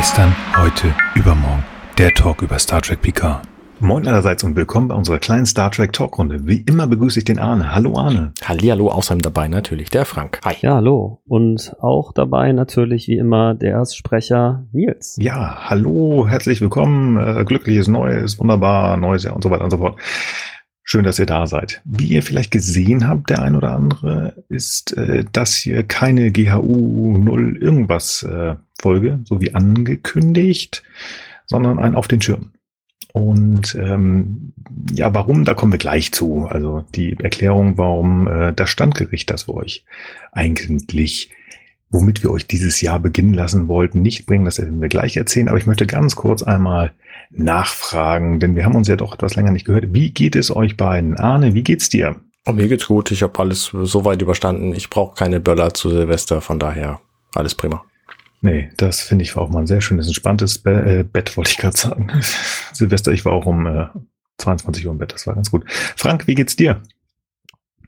Gestern, heute, übermorgen. Der Talk über Star Trek Picard. Moin allerseits und willkommen bei unserer kleinen Star Trek Talkrunde. Wie immer begrüße ich den Arne. Hallo Arne. Hallihallo, außerdem dabei natürlich der Frank. Hi. Ja, hallo. Und auch dabei natürlich wie immer der Erstsprecher Nils. Ja, hallo, herzlich willkommen. Äh, glückliches Neues, wunderbar, neues Jahr und so weiter und so fort. Schön, dass ihr da seid. Wie ihr vielleicht gesehen habt, der ein oder andere, ist äh, das hier keine GHU 0 irgendwas äh, Folge, so wie angekündigt, sondern ein Auf den Schirm. Und ähm, ja, warum, da kommen wir gleich zu. Also die Erklärung, warum äh, das Standgericht das wir euch eigentlich, womit wir euch dieses Jahr beginnen lassen wollten, nicht bringen, das werden wir gleich erzählen. Aber ich möchte ganz kurz einmal nachfragen, denn wir haben uns ja doch etwas länger nicht gehört. Wie geht es euch beiden? Arne, wie geht's dir? Oh, mir geht's gut. Ich habe alles so weit überstanden. Ich brauche keine Böller zu Silvester, von daher alles prima. Nee, das finde ich war auch mal ein sehr schönes, entspanntes Be äh, Bett, wollte ich gerade sagen. Silvester, ich war auch um äh, 22 Uhr im Bett, das war ganz gut. Frank, wie geht's dir?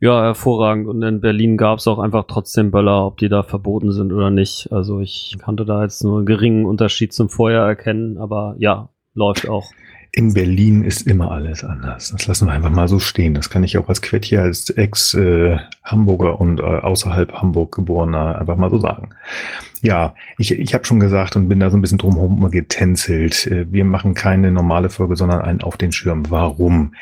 Ja, hervorragend. Und in Berlin gab es auch einfach trotzdem Böller, ob die da verboten sind oder nicht. Also ich konnte da jetzt nur einen geringen Unterschied zum Vorjahr erkennen, aber ja, läuft auch. In Berlin ist immer alles anders. Das lassen wir einfach mal so stehen. Das kann ich auch als Quettier, als Ex-Hamburger äh, und äh, außerhalb Hamburg geborener einfach mal so sagen. Ja, ich, ich habe schon gesagt und bin da so ein bisschen drumherum getänzelt. Äh, wir machen keine normale Folge, sondern einen auf den Schirm. Warum?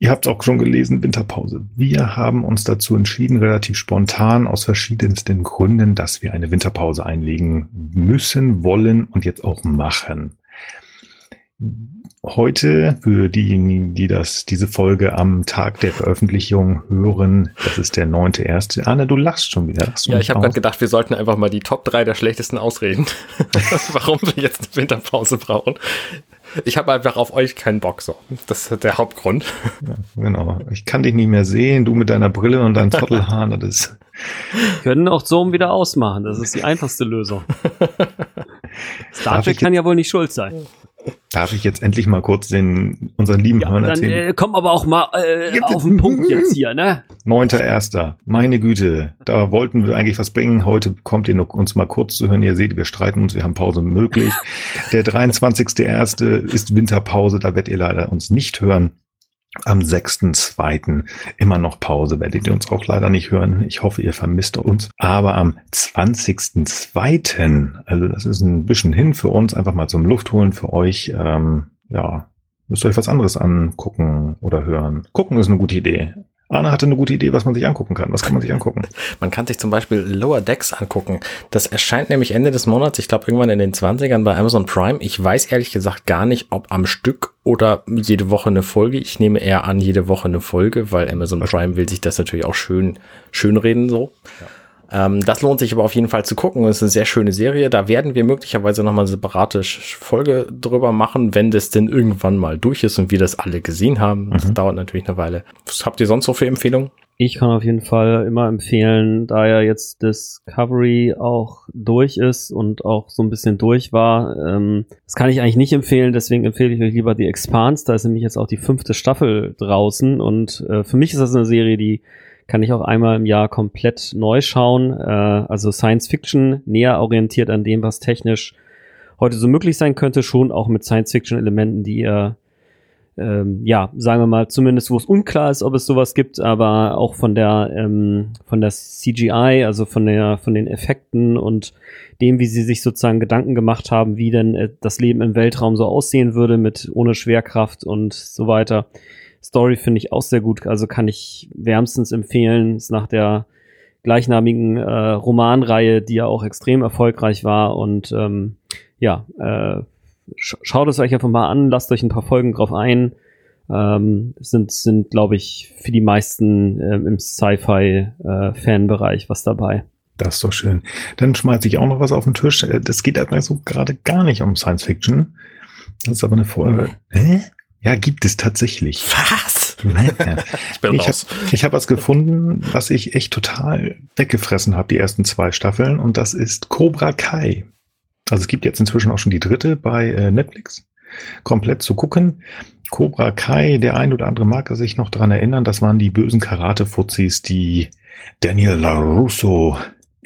Ihr habt es auch schon gelesen, Winterpause. Wir haben uns dazu entschieden, relativ spontan aus verschiedensten Gründen, dass wir eine Winterpause einlegen müssen, wollen und jetzt auch machen heute, für diejenigen, die das, diese Folge am Tag der Veröffentlichung hören, das ist der neunte erste. Anne, du lachst schon wieder. Lachst ja, ich habe gerade gedacht, wir sollten einfach mal die Top 3 der schlechtesten ausreden. Warum wir jetzt eine Winterpause brauchen. Ich habe einfach auf euch keinen Bock, so. Das ist der Hauptgrund. Ja, genau. Ich kann dich nicht mehr sehen, du mit deiner Brille und deinen Trottelhaaren, das ist. Können auch Zoom wieder ausmachen, das ist die einfachste Lösung. Star Trek kann ja wohl nicht schuld sein. Darf ich jetzt endlich mal kurz den unseren lieben ja, Hörn erzählen? Äh, komm aber auch mal äh, auf den Punkt jetzt hier, ne? Neunter Erster. Meine Güte, da wollten wir eigentlich was bringen. Heute kommt ihr noch uns mal kurz zu hören. Ihr seht, wir streiten uns, wir haben Pause möglich. Der 23.1. ist Winterpause, da werdet ihr leider uns nicht hören. Am 6.2. immer noch Pause, werdet ihr uns auch leider nicht hören. Ich hoffe, ihr vermisst uns. Aber am 20.2., also das ist ein bisschen hin für uns, einfach mal zum Luft holen für euch. Ähm, ja, müsst ihr euch was anderes angucken oder hören. Gucken ist eine gute Idee. Arne hatte eine gute Idee, was man sich angucken kann. Was kann man sich angucken? Man kann sich zum Beispiel Lower Decks angucken. Das erscheint nämlich Ende des Monats, ich glaube irgendwann in den 20ern bei Amazon Prime. Ich weiß ehrlich gesagt gar nicht, ob am Stück oder jede Woche eine Folge. Ich nehme eher an, jede Woche eine Folge, weil Amazon Prime will sich das natürlich auch schön, schön reden so. Ja. Ähm, das lohnt sich aber auf jeden Fall zu gucken. Es ist eine sehr schöne Serie. Da werden wir möglicherweise nochmal eine separate Folge drüber machen, wenn das denn irgendwann mal durch ist und wir das alle gesehen haben. Das mhm. dauert natürlich eine Weile. Was habt ihr sonst so für Empfehlungen? Ich kann auf jeden Fall immer empfehlen, da ja jetzt Discovery auch durch ist und auch so ein bisschen durch war. Ähm, das kann ich eigentlich nicht empfehlen, deswegen empfehle ich euch lieber die Expanse. Da ist nämlich jetzt auch die fünfte Staffel draußen und äh, für mich ist das eine Serie, die kann ich auch einmal im Jahr komplett neu schauen. Äh, also Science Fiction näher orientiert an dem, was technisch heute so möglich sein könnte, schon auch mit Science Fiction Elementen, die ihr ähm, ja, sagen wir mal, zumindest wo es unklar ist, ob es sowas gibt, aber auch von der ähm, von der CGI, also von der von den Effekten und dem, wie sie sich sozusagen Gedanken gemacht haben, wie denn äh, das Leben im Weltraum so aussehen würde mit ohne Schwerkraft und so weiter. Story finde ich auch sehr gut, also kann ich wärmstens empfehlen. Ist nach der gleichnamigen äh, Romanreihe, die ja auch extrem erfolgreich war. Und ähm, ja, äh, sch schaut es euch einfach mal an, lasst euch ein paar Folgen drauf ein. Ähm, sind, sind glaube ich, für die meisten äh, im Sci-Fi-Fanbereich äh, was dabei. Das ist doch schön. Dann schmeiße ich auch noch was auf den Tisch. Äh, das geht aber so gerade gar nicht um Science Fiction. Das ist aber eine Folge. Hä? Ja, gibt es tatsächlich. Was? ich bin ich habe hab was gefunden, was ich echt total weggefressen habe, die ersten zwei Staffeln, und das ist Cobra Kai. Also es gibt jetzt inzwischen auch schon die dritte bei äh, Netflix, komplett zu gucken. Cobra Kai, der ein oder andere mag sich noch dran erinnern, das waren die bösen Karate-Fuzis, die Daniel LaRusso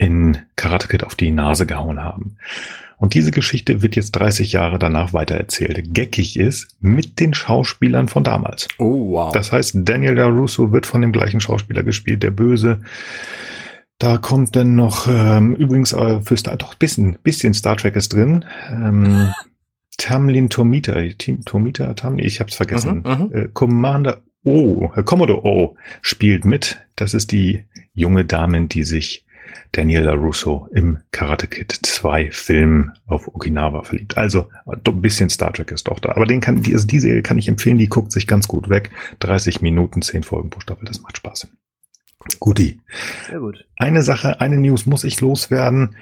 in Karate Kid auf die Nase gehauen haben. Und diese Geschichte wird jetzt 30 Jahre danach weitererzählt. Geckig ist mit den Schauspielern von damals. Oh, wow. Das heißt, Daniel LaRusso wird von dem gleichen Schauspieler gespielt, der Böse. Da kommt dann noch, ähm, übrigens äh, für Star, doch bisschen, bisschen Star Trek ist drin. Ähm, Tamlin Tomita, Team Tomita, Tamlin, ich hab's vergessen. Mhm, mhm. äh, Commander O, äh, Commodore O spielt mit. Das ist die junge Dame, die sich Daniel LaRusso im Karate Kid 2 Film auf Okinawa verliebt. Also ein bisschen Star Trek ist doch da. Aber den kann, die, also die Serie kann ich empfehlen, die guckt sich ganz gut weg. 30 Minuten, 10 Folgen pro Staffel, das macht Spaß. Guti. Sehr gut. Eine Sache, eine News muss ich loswerden.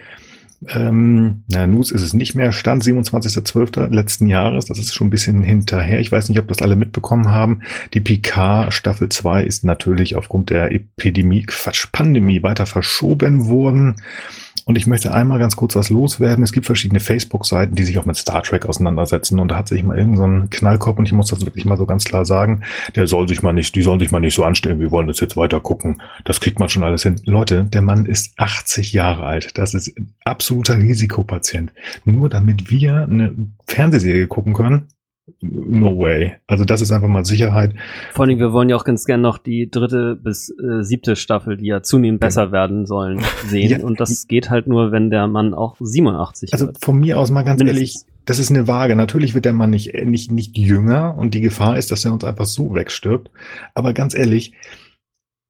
Ähm, na, News ist es nicht mehr. Stand 27.12. letzten Jahres. Das ist schon ein bisschen hinterher. Ich weiß nicht, ob das alle mitbekommen haben. Die PK Staffel 2 ist natürlich aufgrund der Epidemie, Quatsch, Pandemie weiter verschoben worden. Und ich möchte einmal ganz kurz was loswerden. Es gibt verschiedene Facebook-Seiten, die sich auch mit Star Trek auseinandersetzen. Und da hat sich mal irgendein so Knallkopf, und ich muss das wirklich mal so ganz klar sagen, der soll sich mal nicht, die sollen sich mal nicht so anstellen, wir wollen das jetzt weiter gucken. Das kriegt man schon alles hin. Leute, der Mann ist 80 Jahre alt. Das ist ein absoluter Risikopatient. Nur damit wir eine Fernsehserie gucken können, no way. Also das ist einfach mal Sicherheit. Vor allem, wir wollen ja auch ganz gern noch die dritte bis äh, siebte Staffel, die ja zunehmend besser werden sollen, sehen. Ja. Und das geht halt nur, wenn der Mann auch 87 Also wird. von mir aus mal ganz Mindestens. ehrlich, das ist eine Waage. Natürlich wird der Mann nicht, nicht, nicht jünger und die Gefahr ist, dass er uns einfach so wegstirbt. Aber ganz ehrlich,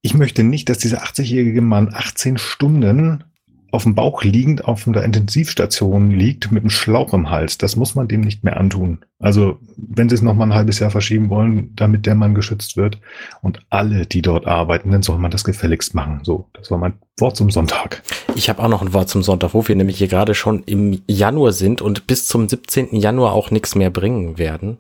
ich möchte nicht, dass dieser 80-jährige Mann 18 Stunden auf dem Bauch liegend auf der Intensivstation liegt mit einem Schlauch im Hals. Das muss man dem nicht mehr antun. Also, wenn sie es noch mal ein halbes Jahr verschieben wollen, damit der Mann geschützt wird und alle, die dort arbeiten, dann soll man das gefälligst machen. So, das war mein Wort zum Sonntag. Ich habe auch noch ein Wort zum Sonntag, wo wir nämlich hier gerade schon im Januar sind und bis zum 17. Januar auch nichts mehr bringen werden.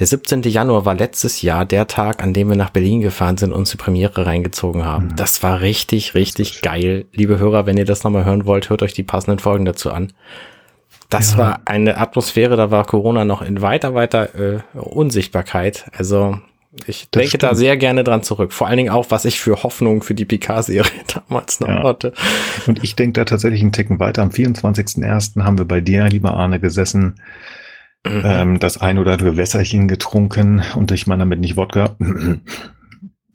Der 17. Januar war letztes Jahr der Tag, an dem wir nach Berlin gefahren sind und uns die Premiere reingezogen haben. Mhm. Das war richtig, richtig geil. Liebe Hörer, wenn ihr das nochmal hören wollt, hört euch die passenden Folgen dazu an. Das Ja. war eine Atmosphäre, da war Corona noch in weiter, weiter äh, Unsichtbarkeit. Also ich Das denke da stimmt. sehr gerne dran zurück. Vor allen Dingen auch, was ich für Hoffnung für die Picard-Serie damals noch Ja. hatte. Und ich denke da tatsächlich einen Ticken weiter. Am 24.01. haben wir bei dir, lieber Arne, gesessen, Mhm. ähm, das ein oder andere Wässerchen getrunken und ich meine damit nicht Wodka.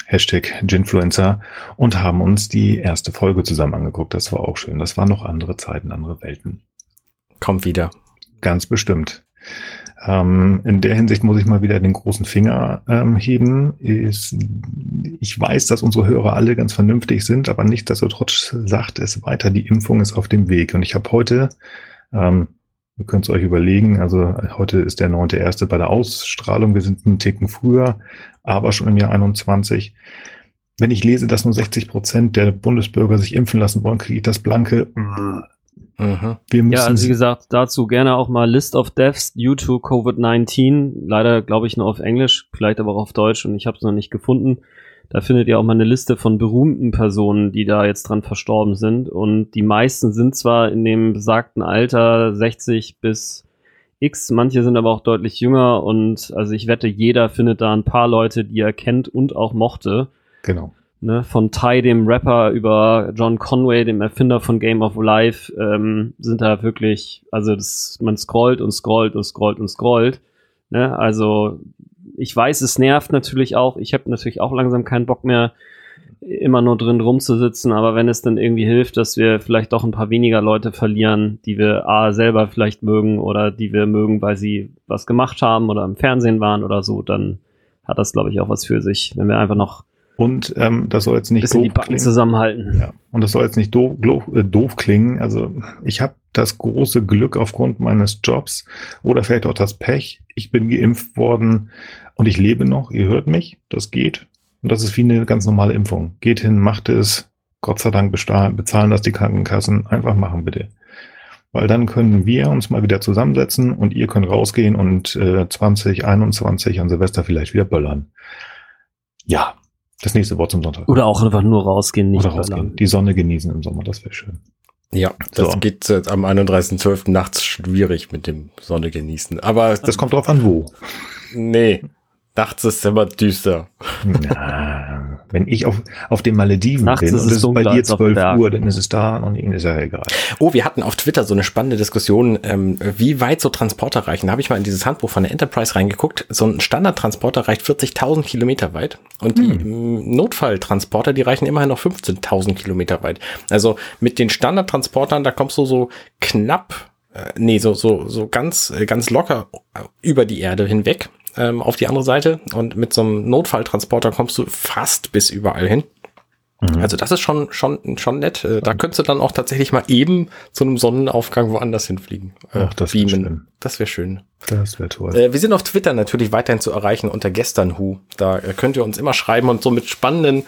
Hashtag Ginfluencer und haben uns die erste Folge zusammen angeguckt. Das war auch schön. Das waren noch andere Zeiten, andere Welten. Kommt wieder. Ganz bestimmt. Ähm, in der Hinsicht muss ich mal wieder den großen Finger ähm, heben. Ist, ich weiß, dass unsere Hörer alle ganz vernünftig sind, aber nichtsdestotrotz sagt es weiter, die Impfung ist auf dem Weg. Und ich habe heute, ähm, ihr könnt es euch überlegen, also heute ist der 9.1. bei der Ausstrahlung, wir sind einen Ticken früher, aber schon im Jahr 21. Wenn ich lese, dass nur 60 Prozent der Bundesbürger sich impfen lassen wollen, kriege ich das blanke. Mhm. Wir müssen Ja, also wie gesagt, dazu gerne auch mal List of Deaths due to Covid-19. Leider glaube ich nur auf Englisch, vielleicht aber auch auf Deutsch und ich habe es noch nicht gefunden. Da findet ihr auch mal eine Liste von berühmten Personen, die da jetzt dran verstorben sind. Und die meisten sind zwar in dem besagten Alter 60 bis X, manche sind aber auch deutlich jünger und also ich wette, jeder findet da ein paar Leute, die er kennt und auch mochte. genau. Ne, von Ty, dem Rapper, über John Conway, dem Erfinder von Game of Life, ähm, sind da wirklich, also das, man scrollt und scrollt und scrollt und scrollt. Ne? Also ich weiß, es nervt natürlich auch. Ich habe natürlich auch langsam keinen Bock mehr, immer nur drin rumzusitzen, aber wenn es dann irgendwie hilft, dass wir vielleicht doch ein paar weniger Leute verlieren, die wir A selber vielleicht mögen oder die wir mögen, weil sie was gemacht haben oder im Fernsehen waren oder so, dann hat das, glaube ich, auch was für sich, wenn wir einfach noch Und ähm, das soll jetzt nicht die doof Backen klingen. zusammenhalten. Ja. Und das soll jetzt nicht doof, doof, äh, doof klingen. Also ich habe das große Glück aufgrund meines Jobs oder vielleicht auch das Pech. Ich bin geimpft worden und ich lebe noch. Ihr hört mich. Das geht. Und das ist wie eine ganz normale Impfung. Geht hin, macht es. Gott sei Dank bezahlen das die Krankenkassen. Einfach machen bitte. Weil dann können wir uns mal wieder zusammensetzen und ihr könnt rausgehen und äh, 2021 an Silvester vielleicht wieder böllern. Ja, das nächste Wort zum Sonntag. Oder auch einfach nur rausgehen, nicht Oder rausgehen. Die Sonne genießen im Sommer, das wäre schön. Ja, das So. geht jetzt am 31.12. nachts schwierig mit dem Sonne genießen. Aber Das kommt drauf an, wo. nee, nachts ist immer düster. Na, Wenn ich auf, auf den Malediven Nachts bin ist und es ist bei dir als auf 12 Berg. Uhr, dann ist es da und ihnen ist ja egal. Oh, wir hatten auf Twitter so eine spannende Diskussion, ähm, wie weit so Transporter reichen. Da habe ich mal in dieses Handbuch von der Enterprise reingeguckt. So ein Standardtransporter reicht 40.000 Kilometer weit und die ähm, Notfalltransporter, die reichen immerhin noch 15.000 Kilometer weit. Also mit den Standardtransportern, da kommst du so knapp, äh, nee, so, so, so ganz, äh, ganz locker über die Erde hinweg ähm, auf die andere Seite und mit so einem Notfalltransporter kommst du fast bis überall hin. Mhm. Also das ist schon, schon, schon nett. Äh, Da könntest du dann auch tatsächlich mal eben zu einem Sonnenaufgang woanders hinfliegen. Äh, Ach, das wär beamen. schön. Das wäre schön. Das wäre toll. Äh, wir sind auf Twitter natürlich weiterhin zu erreichen unter gesternhu. Da äh, könnt ihr uns immer schreiben und so mit spannenden,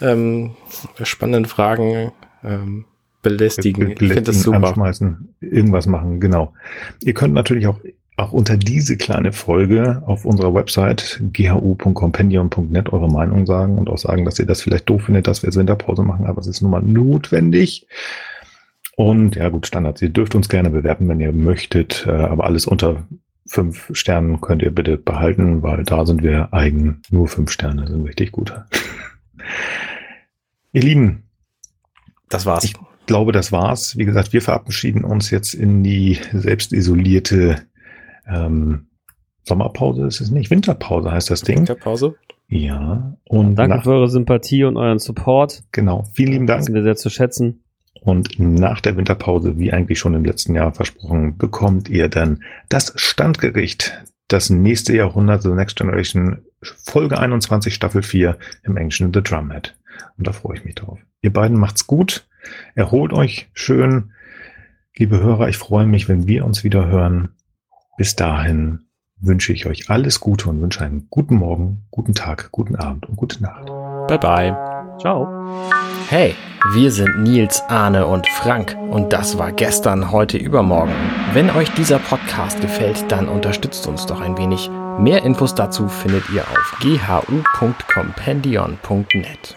ähm, spannenden Fragen ähm, belästigen. Ich finde das super. Anschmeißen, irgendwas machen, genau. Ihr könnt natürlich auch, auch unter diese kleine Folge auf unserer Website ghu.compendium.net eure Meinung sagen und auch sagen, dass ihr das vielleicht doof findet, dass wir jetzt Winterpause machen, aber es ist nun mal notwendig. Und ja gut, Standards. Ihr dürft uns gerne bewerben, wenn ihr möchtet, äh, aber alles unter fünf Sternen könnt ihr bitte behalten, weil da sind wir eigen. Nur fünf Sterne sind richtig gut. ihr Lieben, Das war's. Ich glaube, das war's. Wie gesagt, wir verabschieden uns jetzt in die selbst isolierte ähm, Sommerpause. Ist es nicht? Winterpause heißt das Ding. Winterpause. Ja. Und Danke nach, für eure Sympathie und euren Support. genau. Vielen lieben Das Dank. wir sehr zu schätzen. Und nach der Winterpause, wie eigentlich schon im letzten Jahr versprochen, bekommt ihr dann das Standgericht. Das nächste Jahrhundert, The Next Generation, Folge 21, Staffel 4 im Englischen The Drumhead. Und da freue ich mich drauf. Ihr beiden macht's gut. Erholt euch schön. Liebe Hörer, ich freue mich, wenn wir uns wieder hören. Bis dahin wünsche ich euch alles Gute und wünsche einen guten Morgen, guten Tag, guten Abend und gute Nacht. Bye bye. Ciao. Hey, wir sind Nils, Arne und Frank und das war gestern, heute, übermorgen. Wenn euch dieser Podcast gefällt, dann unterstützt uns doch ein wenig. Mehr Infos dazu findet ihr auf ghu.compendion.net.